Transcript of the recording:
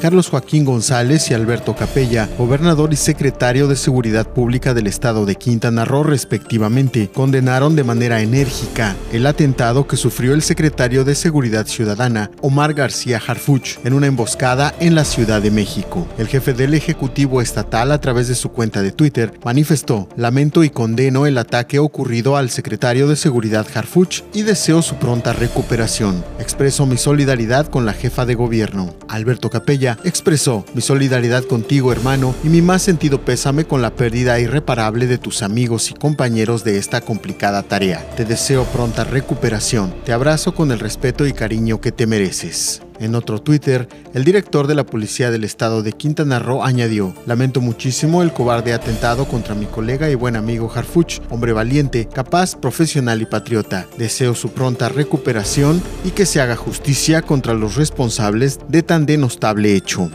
Carlos Joaquín González y Alberto Capella, gobernador y secretario de Seguridad Pública del estado de Quintana Roo respectivamente, condenaron de manera enérgica el atentado que sufrió el secretario de Seguridad Ciudadana, Omar García Harfuch, en una emboscada en la Ciudad de México. El jefe del Ejecutivo Estatal, a través de su cuenta de Twitter, manifestó, lamento y condeno el ataque ocurrido al secretario de Seguridad Harfuch y deseo su pronta recuperación. Expreso mi solidaridad con la jefa de gobierno. Alberto Capella expresó mi solidaridad contigo hermano y mi más sentido pésame con la pérdida irreparable de tus amigos y compañeros de esta complicada tarea. Te deseo pronta recuperación. Te abrazo con el respeto y cariño que te mereces. En otro Twitter, el director de la Policía del Estado de Quintana Roo añadió, lamento muchísimo el cobarde atentado contra mi colega y buen amigo Harfuch, hombre valiente, capaz, profesional y patriota. Deseo su pronta recuperación y que se haga justicia contra los responsables de tan denostable hecho.